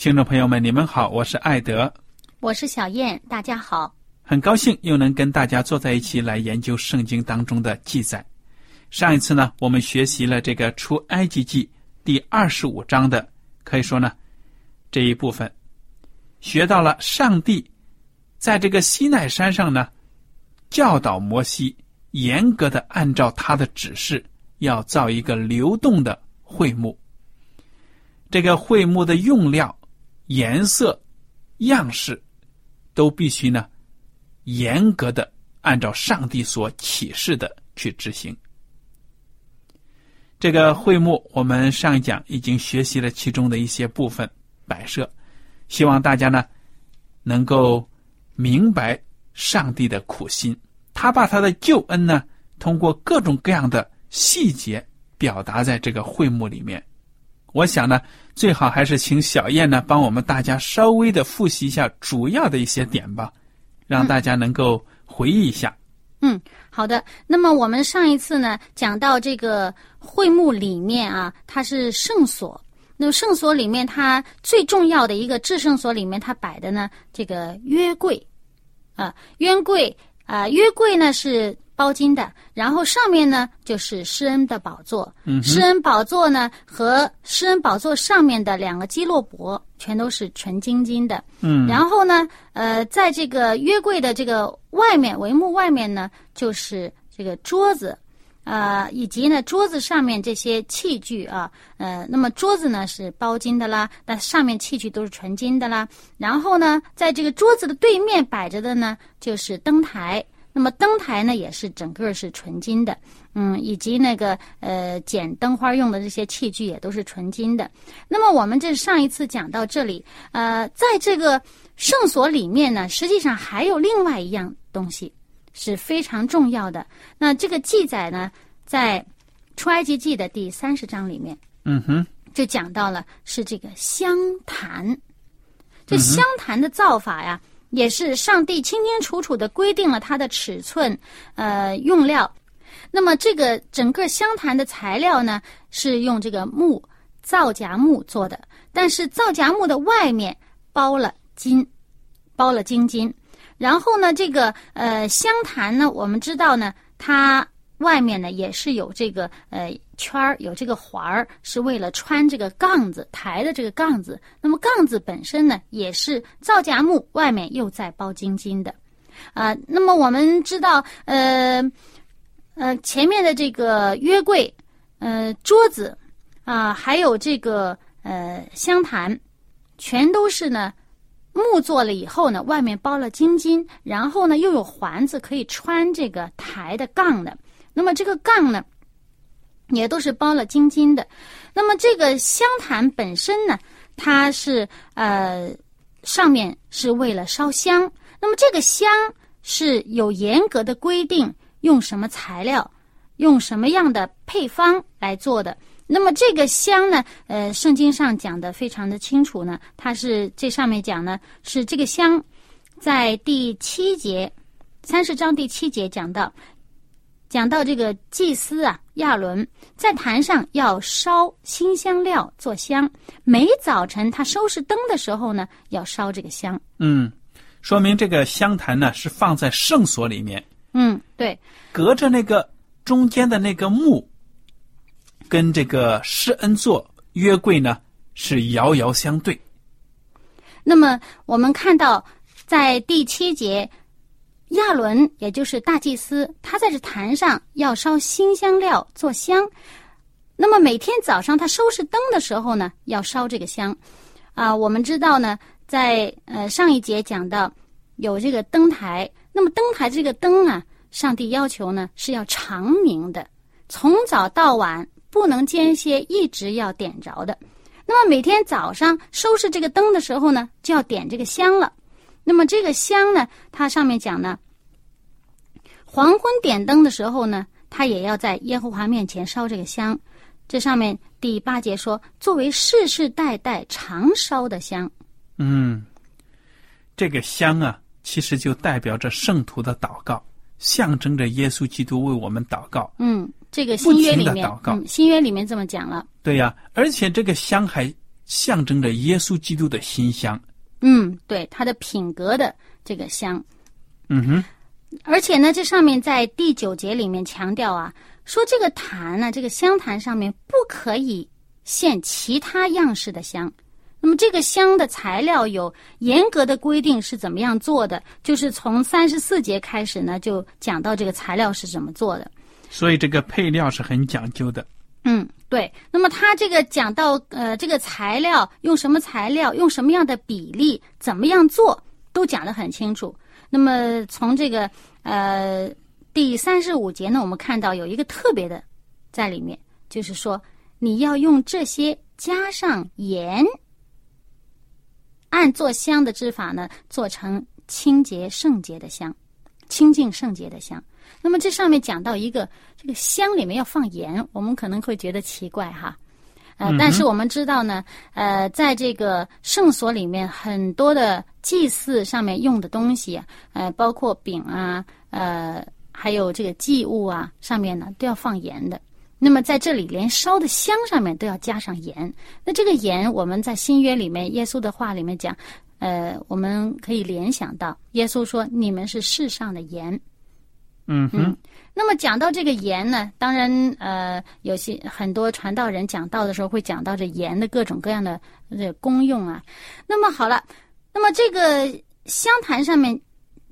听众朋友们，你们好，我是艾德，我是小燕，大家好，很高兴又能跟大家坐在一起来研究圣经当中的记载。上一次呢，我们学习了这个出埃及记第二十五章的，可以说呢这一部分，学到了上帝在这个西奈山上呢教导摩西，严格的按照他的指示，要造一个流动的会幕。这个会幕的用料。颜色、样式，都必须呢，严格的按照上帝所启示的去执行。这个会幕，我们上一讲已经学习了其中的一些部分摆设，希望大家呢能够明白上帝的苦心。他把他的救恩呢，通过各种各样的细节表达在这个会幕里面。我想呢，最好还是请小燕呢帮我们大家稍微的复习一下主要的一些点吧，让大家能够回忆一下。嗯，好的。那么我们上一次呢讲到这个会幕里面啊，它是圣所。那么圣所里面，它最重要的一个至圣所里面，它摆的呢这个约柜啊，约柜啊，约柜呢是。包金的，然后上面呢就是施恩的宝座，施恩宝座呢和施恩宝座上面的两个基洛伯全都是纯金金的。嗯，然后呢，呃，在这个约柜的这个外面帷幕外面呢，就是这个桌子，呃，以及呢桌子上面这些器具啊，呃，那么桌子呢是包金的啦，那上面器具都是纯金的啦。然后呢，在这个桌子的对面摆着的呢就是灯台。那么灯台呢，也是整个是纯金的，嗯，以及那个呃剪灯花用的这些器具也都是纯金的。那么我们这上一次讲到这里，呃，在这个圣所里面呢，实际上还有另外一样东西是非常重要的。那这个记载呢，在出埃及记的第三十章里面，嗯哼，就讲到了是这个香坛。这香坛的造法呀。也是上帝清清楚楚的规定了它的尺寸，呃，用料。那么这个整个香坛的材料呢，是用这个木皂荚木做的，但是皂荚木的外面包了金，包了金金。然后呢，这个呃香坛呢，我们知道呢，它。外面呢也是有这个呃圈儿，有这个环儿，是为了穿这个杠子抬的这个杠子。那么杠子本身呢也是皂荚木，外面又在包金金的，啊，那么我们知道，呃呃前面的这个约柜，呃桌子，啊还有这个呃香坛，全都是呢木做了以后呢，外面包了金金，然后呢又有环子可以穿这个抬的杠的。那么这个杠呢，也都是包了金金的。那么这个香坛本身呢，它是呃上面是为了烧香。那么这个香是有严格的规定，用什么材料，用什么样的配方来做的。那么这个香呢，呃，圣经上讲的非常的清楚呢，它是这上面讲呢是这个香，在第七节，三十章第七节讲到，讲到这个祭司啊亚伦在坛上要烧新香料做香，每早晨他收拾灯的时候呢，要烧这个香。嗯，说明这个香坛呢是放在圣所里面，嗯，对，隔着那个中间的那个幕，跟这个施恩座约柜呢是遥遥相对。那么我们看到，在第七节，亚伦也就是大祭司，他在这坛上要烧新香料做香。那么每天早上他收拾灯的时候呢，要烧这个香。啊，我们知道呢，在呃上一节讲到有这个灯台，那么灯台这个灯啊，上帝要求呢是要长明的，从早到晚不能间歇，一直要点着的。那么每天早上收拾这个灯的时候呢，就要点这个香了。那么这个香呢，它上面讲呢，黄昏点灯的时候呢，他也要在耶和华面前烧这个香。这上面第八节说，作为世世代代常烧的香。嗯，这个香啊，其实就代表着圣徒的祷告，象征着耶稣基督为我们祷告。嗯，这个新约里面新约里面这么讲了。对呀、而且这个香还象征着耶稣基督的馨香。嗯，对，它的品格的这个香。嗯哼，而且呢，这上面在第九节里面强调啊，说这个坛呢，这个香坛上面不可以献其他样式的香。那么这个香的材料有严格的规定是怎么样做的？就是从三十四节开始呢，就讲到这个材料是怎么做的。所以这个配料是很讲究的。嗯，对。那么他这个讲到呃，这个材料用什么材料，用什么样的比例，怎么样做，都讲得很清楚。那么从这个呃第三十五节呢，我们看到有一个特别的在里面，就是说你要用这些加上盐，按做香的制法呢，做成清洁圣洁的香，清净圣洁的香。那么这上面讲到一个这个香里面要放盐，我们可能会觉得奇怪哈。呃，但是我们知道呢，呃，在这个圣所里面，很多的祭祀上面用的东西啊，呃，包括饼啊，呃，还有这个祭物啊，上面呢都要放盐的。那么在这里，连烧的香上面都要加上盐。那这个盐，我们在新约里面，耶稣的话里面讲，呃，我们可以联想到，耶稣说：“你们是世上的盐。”嗯哼，那么讲到这个盐呢，当然呃，有些很多传道人讲道的时候会讲到这盐的各种各样的这功用啊。那么好了，那么这个香坛上面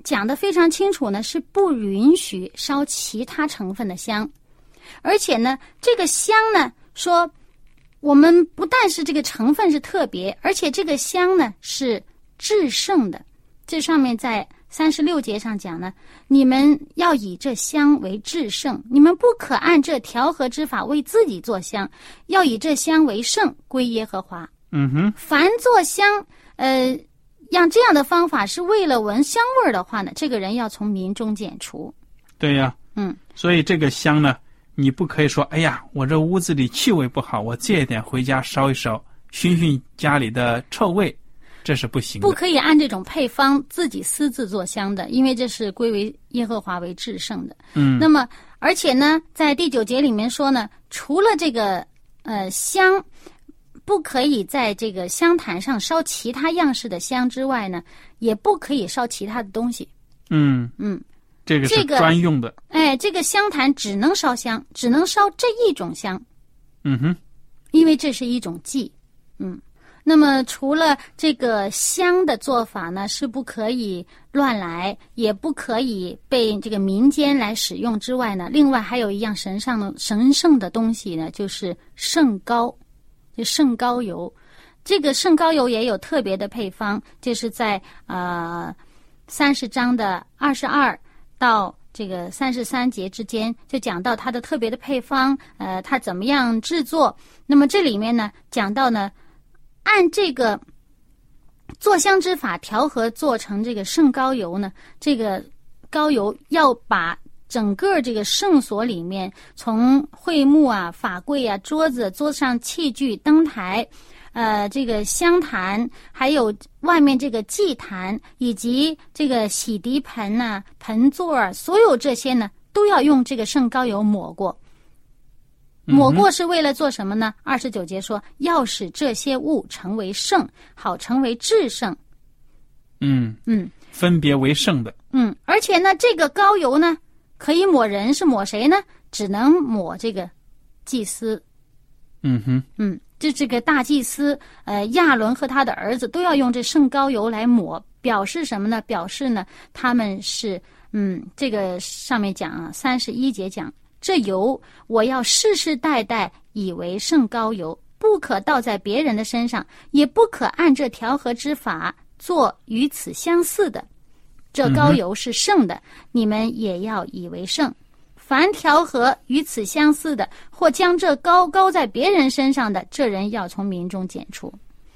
讲的非常清楚呢，是不允许烧其他成分的香，而且呢，这个香呢说，我们不但是这个成分是特别，而且这个香呢是至圣的。这上面在三十六节上讲呢，你们要以这香为至圣，你们不可按这调和之法为自己做香，要以这香为圣，归耶和华。嗯哼，凡做香，呃，让这样的方法是为了闻香味儿的话呢，这个人要从民中剪除。对呀、嗯，所以这个香呢，你不可以说，哎呀，我这屋子里气味不好，我借一点回家烧一烧，熏熏家里的臭味，这是不行的。不可以按这种配方自己私自做香的，因为这是归为耶和华为至圣的。嗯，那么，而且呢，在第九节里面说呢，除了这个呃香，不可以在这个香坛上烧其他样式的香之外呢，也不可以烧其他的东西。嗯，嗯，这个是这个专用的。哎，这个香坛只能烧香，只能烧这一种香，嗯哼，因为这是一种祭。嗯，那么除了这个香的做法呢，是不可以乱来，也不可以被这个民间来使用之外呢，另外还有一样神上的神圣的东西呢，就是圣膏，就圣膏油。这个圣膏油也有特别的配方，就是在呃三十章的二十二到这个三十三节之间，就讲到它的特别的配方，呃，它怎么样制作。那么这里面呢，讲到呢，按这个做香之法调和做成这个圣膏油呢，这个膏油要把整个这个圣所里面，从会幕啊、法柜啊、桌子、桌子上器具、灯台。呃，这个香坛，还有外面这个祭坛，以及这个洗涤盆呐、盆座儿，所有这些呢，都要用这个圣膏油抹过。抹过是为了做什么呢？二十九节说，要使这些物成为圣，好成为至圣。嗯嗯分别为圣的。嗯，而且呢，这个膏油呢，可以抹人，是抹谁呢？只能抹这个祭司。嗯哼，嗯，就这个大祭司，呃，亚伦和他的儿子都要用这圣膏油来抹，表示什么呢？表示呢，他们是，嗯，这个上面讲啊，三十一节讲，这油我要世世代代以为圣膏油，不可倒在别人的身上，也不可按这调和之法做与此相似的。这膏油是圣的，你们也要以为圣。凡调和与此相似的，或将这高高在别人身上的，这人要从民中剪除。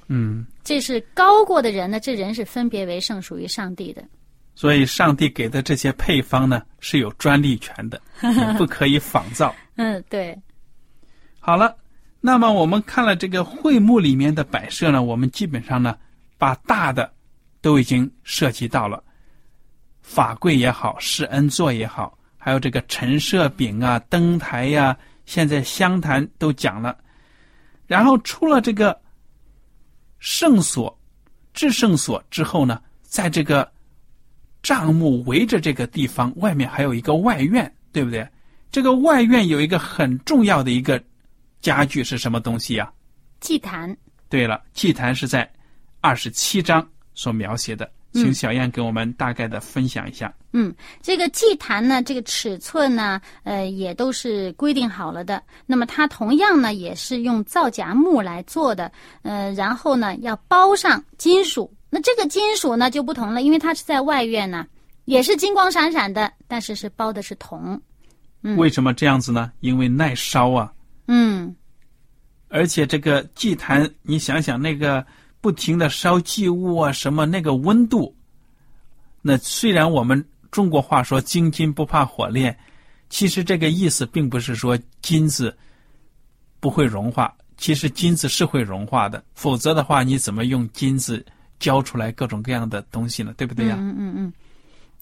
嗯，这是高过的人呢，这人是分别为圣，属于上帝的。所以上帝给的这些配方呢是有专利权的，不可以仿造。嗯，对，好了，那么我们看了这个会幕里面的摆设呢，我们基本上呢把大的都已经涉及到了，法柜也好，施恩座也好。还有这个陈设饼啊、灯台呀，现在香坛都讲了。然后出了这个圣所、至圣所之后呢，在这个帐幕围着这个地方，外面还有一个外院，对不对？这个外院有一个很重要的一个家具是什么东西呀？祭坛。对了，祭坛是在二十七章所描写的。请小燕给我们大概的分享一下。嗯，这个祭坛呢，这个尺寸呢，呃，也都是规定好了的。那么它同样呢，也是用皂荚木来做的。呃，然后呢，要包上金属。那这个金属呢就不同了，因为它是在外院呢，也是金光闪闪的，但是是包的是铜。嗯，为什么这样子呢？因为耐烧啊。嗯。而且这个祭坛，你想想那个。不停的烧祭物啊，什么那个温度？那虽然我们中国话说“金金不怕火炼”，其实这个意思并不是说金子不会融化。其实金子是会融化的，否则的话，你怎么用金子浇出来各种各样的东西呢？对不对呀？嗯嗯嗯。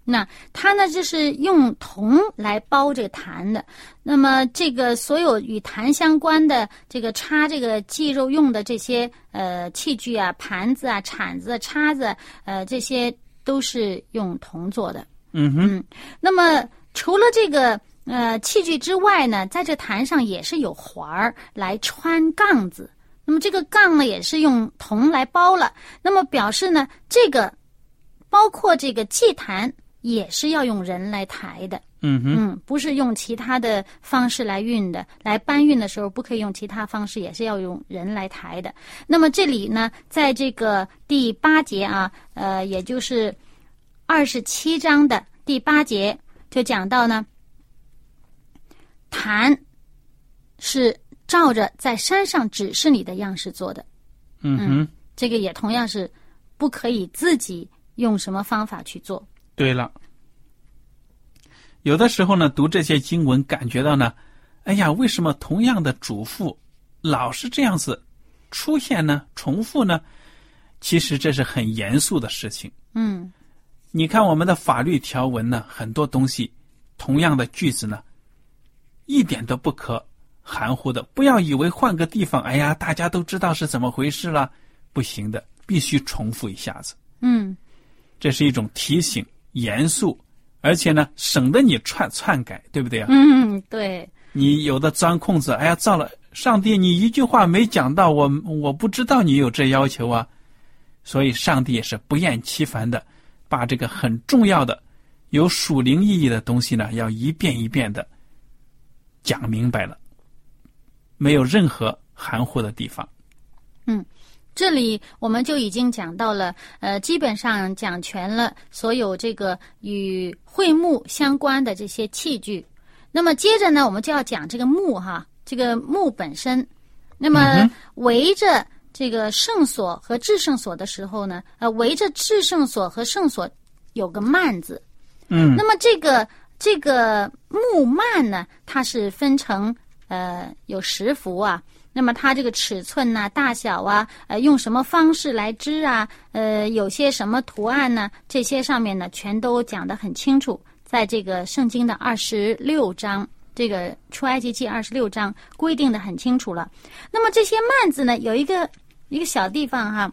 那它呢，就是用铜来包这个坛的。那么，这个所有与坛相关的这个插这个祭肉用的这些呃器具啊、盘子啊、铲子、叉子，呃，这些都是用铜做的。嗯哼。那么，除了这个呃器具之外呢，在这坛上也是有环儿来穿杠子。那么，这个杠呢，也是用铜来包了。那么，表示呢，这个包括这个祭坛。也是要用人来抬的，嗯哼，嗯，不是用其他的方式来运的。来搬运的时候，不可以用其他方式，也是要用人来抬的。那么这里呢，在这个第八节啊，呃，也就是二十七章的第八节，就讲到呢，坛是照着在山上指示你的样式做的，嗯哼，这个也同样是不可以自己用什么方法去做。对了，有的时候呢，读这些经文，感觉到呢，哎呀，为什么同样的嘱咐老是这样子出现呢？重复呢？其实这是很严肃的事情。嗯，你看我们的法律条文呢，很多东西，同样的句子呢，一点都不可含糊的。不要以为换个地方，哎呀，大家都知道是怎么回事了，不行的，必须重复一下子。嗯，这是一种提醒。严肃，而且呢，省得你篡篡改，对不对啊？嗯，对。你有的钻空子，哎呀，造了上帝，你一句话没讲到，我我不知道你有这要求啊。所以，上帝也是不厌其烦的，把这个很重要的、有属灵意义的东西呢，要一遍一遍的讲明白了，没有任何含糊的地方。嗯。这里我们就已经讲到了，呃，基本上讲全了所有这个与会幕相关的这些器具。那么接着呢，我们就要讲这个幕哈，这个幕本身。那么围着这个圣所和至圣所的时候呢，呃，围着至圣所和圣所有个幔子。嗯那么这个这个木幔呢，它是分成呃有十幅啊。那么它这个尺寸呐、大小啊，呃，用什么方式来织啊？呃，有些什么图案呢？这些上面呢，全都讲得很清楚，在这个圣经的二十六章，这个出埃及记二十六章规定的很清楚了。那么这些幔子呢，有一个一个小地方哈，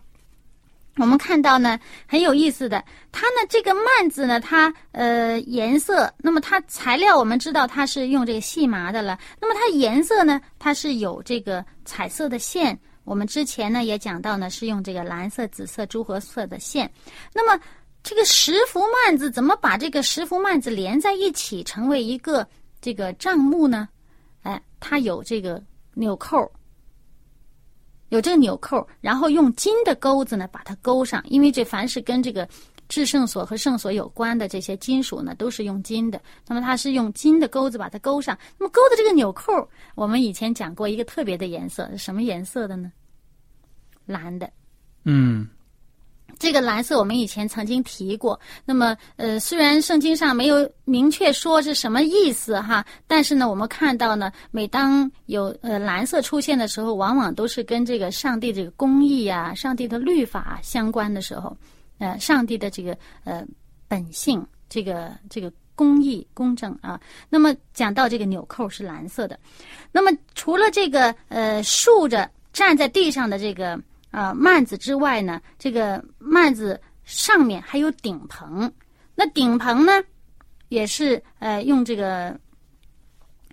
我们看到呢很有意思的，它呢这个幔子呢，它呃颜色，那么它材料我们知道它是用这个细麻的了，那么它颜色呢，它是有这个彩色的线。我们之前呢也讲到呢是用这个蓝色、紫色、朱红色的线。那么这个十幅幔子怎么把这个十幅幔子连在一起，成为一个这个帐幕呢？哎，它有这个纽扣。有这个纽扣，然后用金的钩子呢把它勾上，因为这凡是跟这个制圣所和圣所有关的这些金属呢，都是用金的。那么它是用金的钩子把它勾上。那么勾的这个纽扣，我们以前讲过一个特别的颜色，是什么颜色的呢？蓝的。嗯这个蓝色我们以前曾经提过。那么，呃，虽然圣经上没有明确说是什么意思哈，但是呢，我们看到呢，每当有呃蓝色出现的时候，往往都是跟这个上帝这个公义啊、上帝的律法相关的时候，呃，上帝的这个呃本性，这个这个公义、公正啊。那么讲到这个纽扣是蓝色的，那么除了这个呃竖着站在地上的这个。啊，幔子之外呢，这个幔子上面还有顶棚。那顶棚呢，也是呃用这个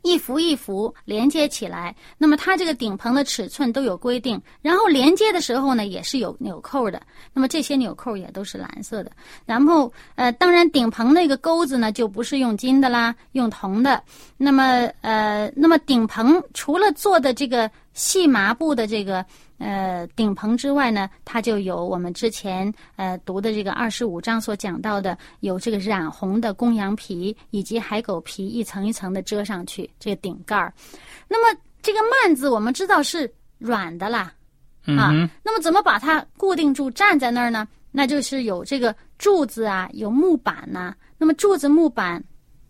一幅一幅连接起来。那么它这个顶棚的尺寸都有规定，然后连接的时候呢，也是有纽扣的。那么这些纽扣也都是蓝色的。然后呃，当然顶棚那个钩子呢，就不是用金的啦，用铜的。那么呃，那么顶棚除了做的这个细麻布的这个。呃，顶棚之外呢，它就有我们之前呃读的这个二十五章所讲到的，有这个染红的公羊皮以及海狗皮一层一层的遮上去这个顶盖儿。那么这个幔子我们知道是软的啦，啊，那么怎么把它固定住站在那儿呢？那就是有这个柱子啊，有木板呐、那么柱子、木板，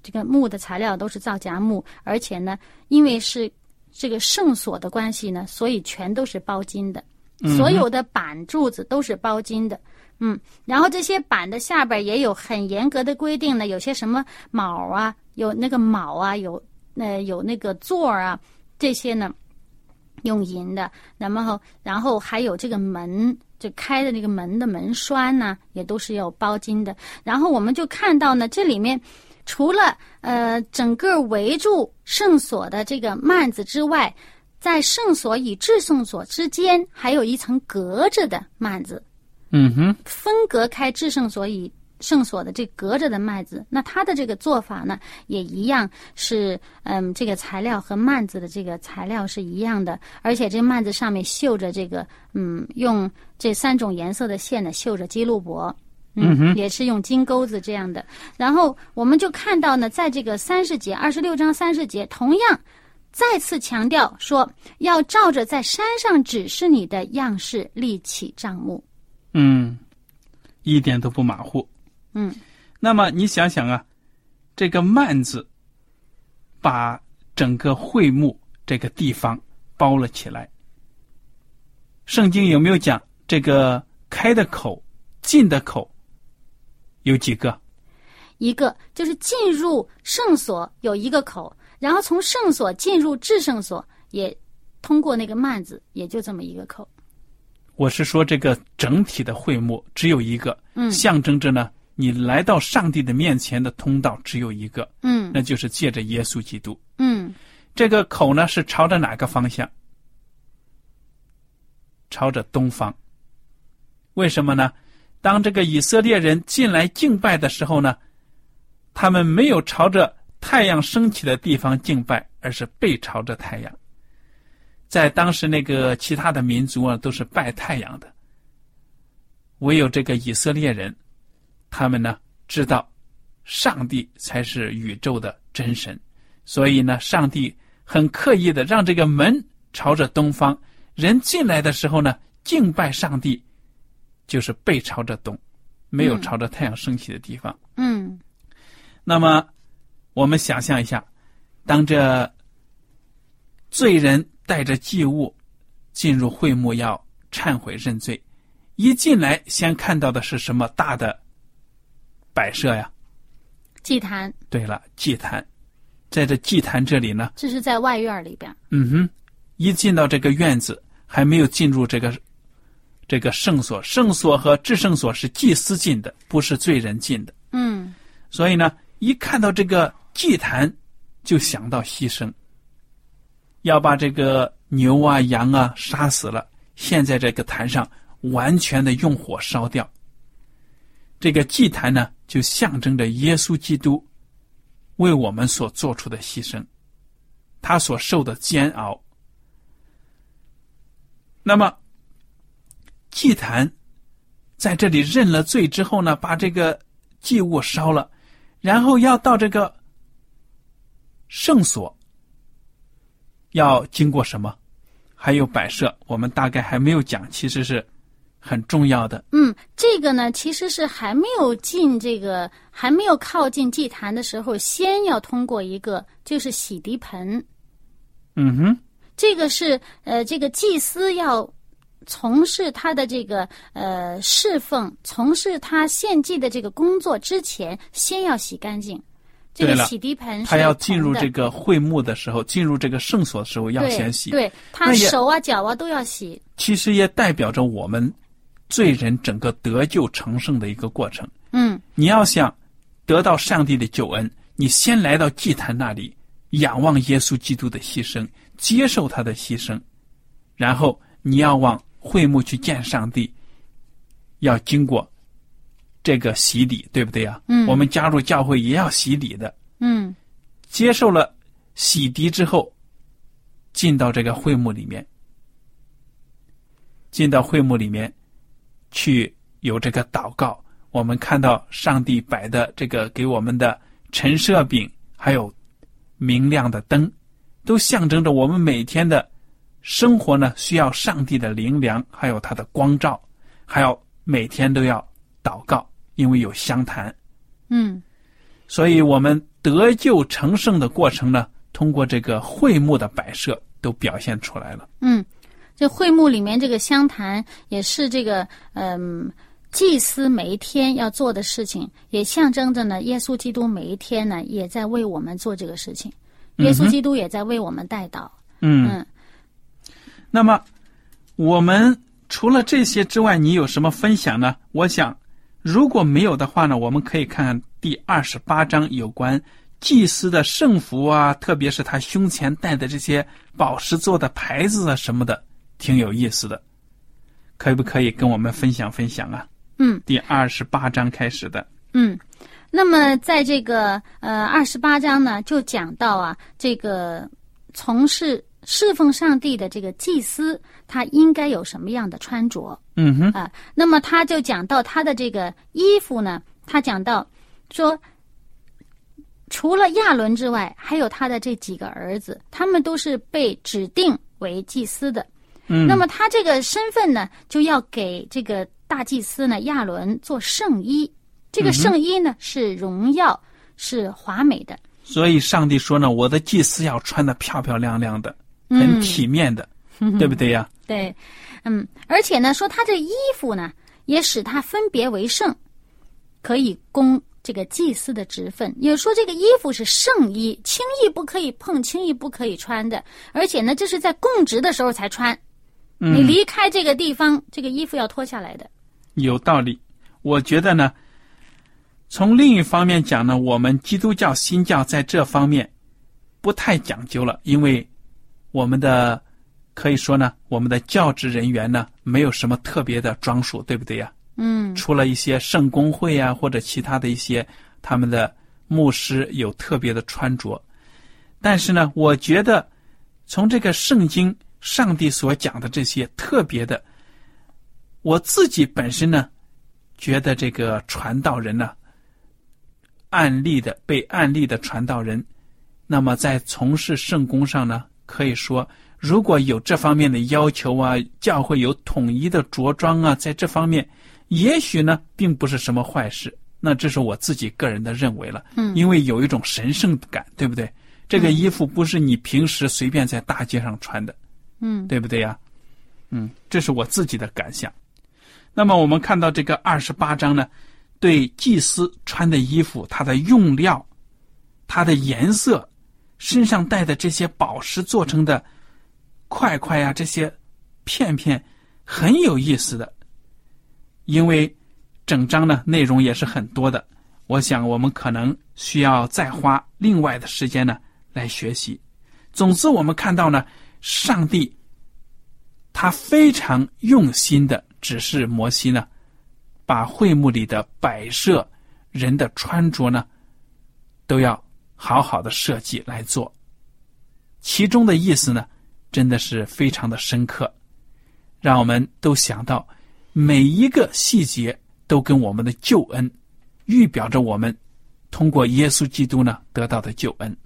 这个木的材料都是皂荚木，而且呢，因为是。这个圣所的关系呢，所以全都是包金的，所有的板柱子都是包金的，嗯，然后这些板的下边也有很严格的规定呢，有些什么卯啊，有那个卯啊，有呃有那个座啊，这些呢用银的，然后然后还有这个门就开的那个门的门栓呢，也都是要包金的，然后我们就看到呢，这里面。除了呃整个围住圣所的这个幔子之外，在圣所与至圣所之间还有一层隔着的幔子，嗯哼，分隔开至圣所与圣所的这隔着的幔子。那它的这个做法呢，也一样是嗯，这个材料和幔子的这个材料是一样的，而且这幔子上面绣着这个嗯，用这三种颜色的线呢绣着基路伯。嗯，也是用金钩子这样的。然后我们就看到呢，在这个三十节二十六章三十节，同样再次强调说，要照着在山上指示你的样式立起帐幕。嗯，一点都不马虎。嗯，那么你想想啊，这个幔子把整个会幕这个地方包了起来。圣经有没有讲这个开的口、进的口？有几个？一个就是进入圣所有一个口，然后从圣所进入至圣所也通过那个幔子，也就这么一个口。我是说，这个整体的会幕只有一个，嗯，象征着呢，你来到上帝的面前的通道只有一个，嗯，那就是借着耶稣基督。嗯，这个口呢是朝着哪个方向？朝着东方。为什么呢？当这个以色列人进来敬拜的时候呢，他们没有朝着太阳升起的地方敬拜，而是背朝着太阳。在当时那个其他的民族啊，都是拜太阳的。唯有这个以色列人，他们呢知道，上帝才是宇宙的真神，所以呢，上帝很刻意的让这个门朝着东方，人进来的时候呢，敬拜上帝。就是背朝着东，没有朝着太阳升起的地方。嗯，那么，我们想象一下，当这罪人带着祭物进入会幕要忏悔认罪，一进来先看到的是什么大的摆设呀？祭坛。对了，祭坛，在这祭坛这里呢，这是在外院里边。嗯哼，一进到这个院子，还没有进入这个这个圣所，圣所和至圣所是祭司进的，不是罪人进的。嗯，所以呢，一看到这个祭坛，就想到牺牲，要把这个牛啊、羊啊杀死了，现在这个坛上，完全的用火烧掉。这个祭坛呢，就象征着耶稣基督为我们所做出的牺牲，他所受的煎熬。那么，祭坛在这里认了罪之后呢，把这个祭物烧了，然后要到这个圣所，要经过什么？还有摆设，我们大概还没有讲，其实是很重要的。嗯，这个呢，其实是还没有进这个，还没有靠近祭坛的时候，先要通过一个，就是洗涤盆。嗯哼，这个是呃，这个祭司要从事他的这个呃侍奉，从事他献祭的这个工作之前，先要洗干净。这个洗涤盆是他要进入这个会幕的时候，进入这个圣所的时候要先洗。对他手啊脚啊都要洗。其实也代表着我们罪人整个得救成圣的一个过程。嗯你要想得到上帝的救恩，你先来到祭坛那里，仰望耶稣基督的牺牲，接受他的牺牲，然后你要往会幕去见上帝，要经过这个洗礼，对不对呀？嗯我们加入教会也要洗礼的，嗯接受了洗涤之后，进到这个会幕里面，进到会幕里面去有这个祷告。我们看到上帝摆的这个给我们的陈设饼，还有明亮的灯，都象征着我们每天的生活呢，需要上帝的灵粮，还有他的光照，还要每天都要祷告，因为有香坛。嗯所以，我们得救成圣的过程呢，通过这个会幕的摆设都表现出来了。嗯，这会幕里面这个香坛也是这个嗯。祭司每一天要做的事情，也象征着呢，耶稣基督每一天呢，也在为我们做这个事情。耶稣基督也在为我们带祷。嗯，嗯那么我们除了这些之外，你有什么分享呢？我想，如果没有的话呢，我们可以看看第二十八章有关祭司的圣服啊，特别是他胸前戴的这些宝石做的牌子啊什么的，挺有意思的。可不可以跟我们分享分享啊？嗯第二十八章开始的。嗯，那么在这个呃二十八章呢，就讲到啊，这个从事侍奉上帝的这个祭司，他应该有什么样的穿着嗯哼，啊？那么他就讲到他的这个衣服呢，他讲到说，除了亚伦之外，还有他的这几个儿子，他们都是被指定为祭司的。嗯，那么他这个身份呢，就要给这个大祭司呢亚伦做圣衣。这个圣衣呢、是荣耀，是华美的。所以上帝说呢，我的祭司要穿的漂漂亮亮的，很体面的，对不对呀？对，嗯，而且呢，说他这衣服呢，也使他分别为圣，可以供这个祭司的职分。也说这个衣服是圣衣，轻易不可以碰，轻易不可以穿的。而且呢，这是在供职的时候才穿。你嗯，离开这个地方，这个衣服要脱下来的。有道理。我觉得呢，从另一方面讲呢，我们基督教新教在这方面不太讲究了，因为我们的可以说呢，我们的教职人员呢，没有什么特别的装束，对不对呀？嗯除了一些圣公会啊，或者其他的一些他们的牧师有特别的穿着，但是呢，我觉得从这个圣经上帝所讲的这些特别的，我自己本身呢，觉得这个传道人呢，案例的被案例的传道人，那么在从事圣功上呢，可以说如果有这方面的要求啊，教会有统一的着装啊，在这方面，也许呢并不是什么坏事。那这是我自己个人的认为了。嗯因为有一种神圣感，对不对？这个衣服不是你平时随便在大街上穿的，嗯对不对呀？嗯，这是我自己的感想。那么我们看到这个二十八章呢，对祭司穿的衣服，它的用料、它的颜色、身上带的这些宝石做成的块块呀、这些片片，很有意思的。因为整章呢内容也是很多的，我想我们可能需要再花另外的时间呢来学习。总之，我们看到呢，上帝他非常用心的指示摩西呢，把会幕里的摆设、人的穿着呢，都要好好的设计来做。其中的意思呢，真的是非常的深刻，让我们都想到每一个细节都跟我们的救恩预表着我们通过耶稣基督呢得到的救恩。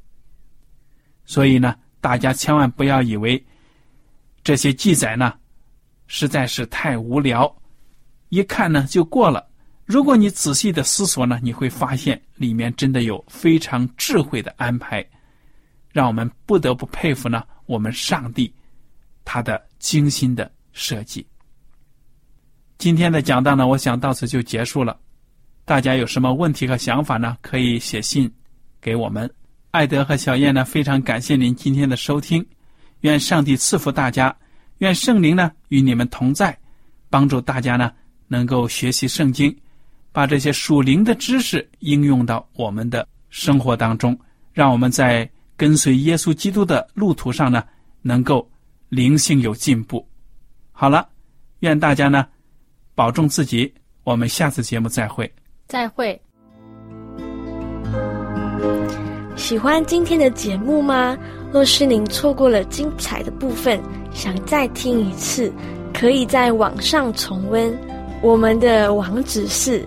所以呢，大家千万不要以为这些记载呢实在是太无聊，一看呢就过了。如果你仔细的思索呢，你会发现里面真的有非常智慧的安排，让我们不得不佩服呢我们上帝他的精心的设计。今天的讲道呢，我想到此就结束了。大家有什么问题和想法呢？可以写信给我们。艾德和小燕呢，非常感谢您今天的收听。愿上帝赐福大家，愿圣灵呢与你们同在，帮助大家呢能够学习圣经，把这些属灵的知识应用到我们的生活当中，让我们在跟随耶稣基督的路途上呢，能够灵性有进步。好了，愿大家呢保重自己，我们下次节目再会。再会。喜欢今天的节目吗？若是您错过了精彩的部分，想再听一次，可以在网上重温。我们的网址是